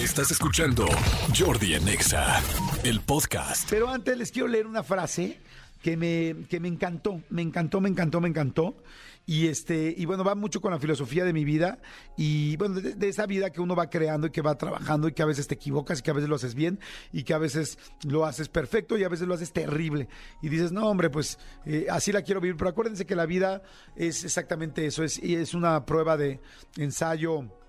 Estás escuchando Jordi Anexa, el podcast. Pero antes les quiero leer una frase que me, que me encantó, me encantó, me encantó, me encantó. Y este, y bueno, va mucho con la filosofía de mi vida y bueno, de, esa vida que uno va creando y que va trabajando y que a veces te equivocas y que a veces lo haces bien y que a veces lo haces perfecto y a veces lo haces terrible. Y dices, no, hombre, pues eh, así la quiero vivir. Pero acuérdense que la vida es exactamente eso, es, es una prueba de ensayo,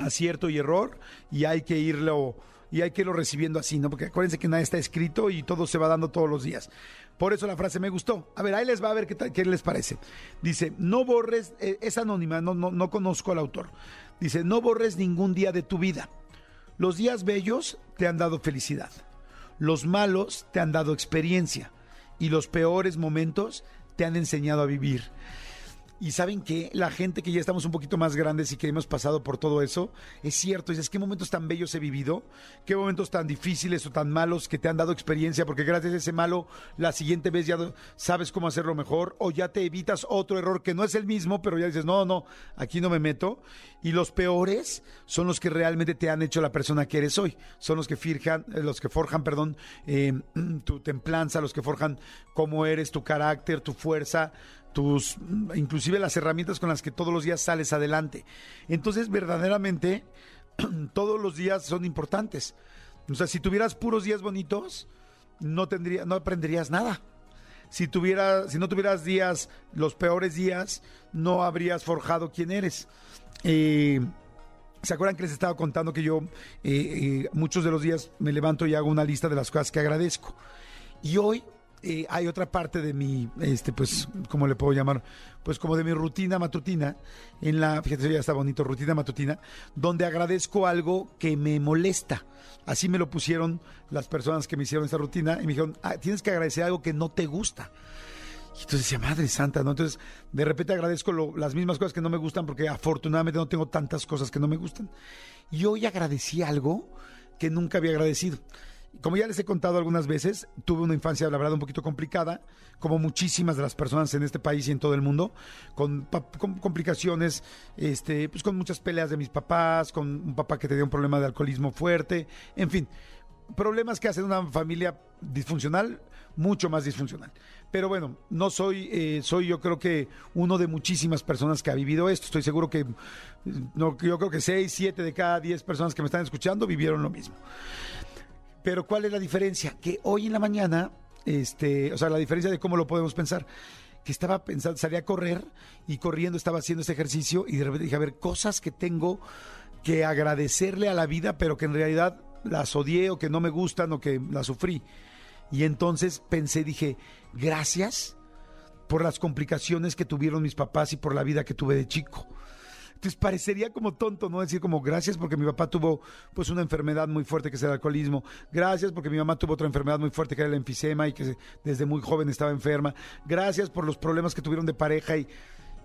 acierto y error y hay que irlo y hay que irlo recibiendo así, ¿no? Porque acuérdense que nada está escrito y todo se va dando todos los días. Por eso la frase me gustó. A ver, ahí les va a ver qué, qué les parece. Dice, no borres, eh, es anónima, no, no, no conozco al autor. Dice, no borres ningún día de tu vida. Los días bellos te han dado felicidad. Los malos te han dado experiencia. Y los peores momentos te han enseñado a vivir. Y saben que la gente que ya estamos un poquito más grandes y que hemos pasado por todo eso, es cierto, dices, qué momentos tan bellos he vivido, qué momentos tan difíciles o tan malos que te han dado experiencia, porque gracias a ese malo, la siguiente vez ya sabes cómo hacerlo mejor, o ya te evitas otro error que no es el mismo, pero ya dices, no, no, aquí no me meto. Y los peores son los que realmente te han hecho la persona que eres hoy, son los que forjan, eh, los que forjan, perdón, eh, tu templanza, los que forjan cómo eres, tu carácter, tu fuerza, tus inclusive las herramientas con las que todos los días sales adelante. Entonces, verdaderamente todos los días son importantes. O sea, si tuvieras puros días bonitos, no tendría no aprenderías nada. Si tuviera si no tuvieras días los peores días, no habrías forjado quién eres. Eh, ¿Se acuerdan que les estaba contando que yo eh, eh, muchos de los días me levanto y hago una lista de las cosas que agradezco? Y hoy hay otra parte de mi, este, pues, ¿cómo le puedo llamar? Pues como de mi rutina matutina, en la, fíjate, ya está bonito, rutina matutina, donde agradezco algo que me molesta. Así me lo pusieron las personas que me hicieron esta rutina y me dijeron, "Ah, tienes que agradecer algo que no te gusta. Y entonces decía, Madre Santa, ¿no? Entonces, de repente agradezco las mismas cosas que no me gustan porque afortunadamente no tengo tantas cosas que no me gustan. Y hoy agradecí algo que nunca había agradecido. Como ya les he contado algunas veces, tuve una infancia, la verdad, un poquito complicada, como muchísimas de las personas en este país y en todo el mundo, con, complicaciones, este, pues con muchas peleas de mis papás, con un papá que tenía un problema de alcoholismo fuerte, en fin, problemas que hacen una familia disfuncional mucho más disfuncional. Pero bueno, no soy, eh, soy yo creo que uno de muchísimas personas que ha vivido esto. Estoy seguro que, no, yo creo que seis, siete de cada diez personas que me están escuchando vivieron lo mismo. Pero ¿cuál es la diferencia? Que hoy en la mañana, este, o sea, la diferencia de cómo lo podemos pensar, que estaba pensando, salí a correr y corriendo estaba haciendo ese ejercicio y de repente dije, a ver, cosas que tengo que agradecerle a la vida, pero que en realidad las odié o que no me gustan o que las sufrí. Y entonces pensé, dije, gracias por las complicaciones que tuvieron mis papás y por la vida que tuve de chico. Entonces parecería como tonto, ¿no? Decir como gracias porque mi papá tuvo pues una enfermedad muy fuerte que es el alcoholismo. Gracias porque mi mamá tuvo otra enfermedad muy fuerte que era el enfisema y que desde muy joven estaba enferma. Gracias por los problemas que tuvieron de pareja y,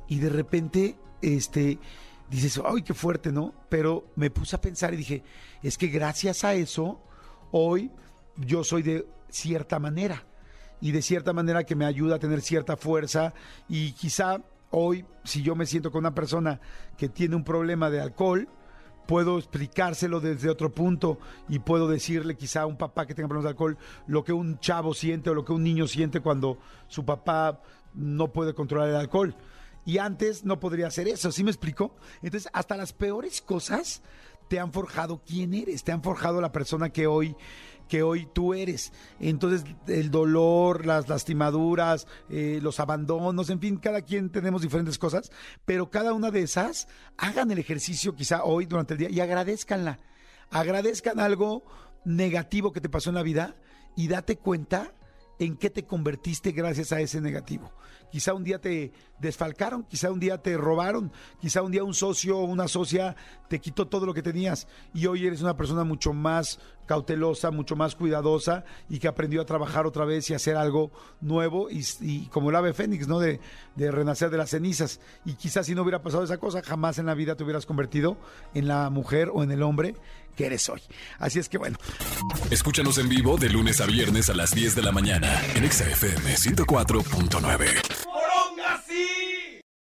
y de repente, este, dices, ay, qué fuerte, ¿no? Pero me puse a pensar y dije, es que gracias a eso, hoy yo soy de cierta manera y de cierta manera que me ayuda a tener cierta fuerza y quizá hoy si yo me siento con una persona que tiene un problema de alcohol, puedo explicárselo desde otro punto y puedo decirle quizá a un papá que tenga problemas de alcohol lo que un chavo siente o lo que un niño siente cuando su papá no puede controlar el alcohol. Y antes no podría hacer eso, ¿sí me explico? Entonces, hasta las peores cosas te han forjado quién eres, te han forjado la persona que hoy que hoy tú eres. Entonces, el dolor, las lastimaduras, eh, los abandonos, en fin, cada quien tenemos diferentes cosas, pero cada una de esas, hagan el ejercicio quizá hoy durante el día y agradezcanla. Agradezcan algo negativo que te pasó en la vida y date cuenta en qué te convertiste gracias a ese negativo. Quizá un día te desfalcaron, quizá un día te robaron, quizá un día un socio o una socia te quitó todo lo que tenías y hoy eres una persona mucho más cautelosa, mucho más cuidadosa y que aprendió a trabajar otra vez y hacer algo nuevo y, y como el ave fénix, ¿no? De, de renacer de las cenizas. Y quizás si no hubiera pasado esa cosa, jamás en la vida te hubieras convertido en la mujer o en el hombre que eres hoy. Así es que bueno. Escúchanos en vivo de lunes a viernes a las 10 de la mañana en Exa FM 104.9.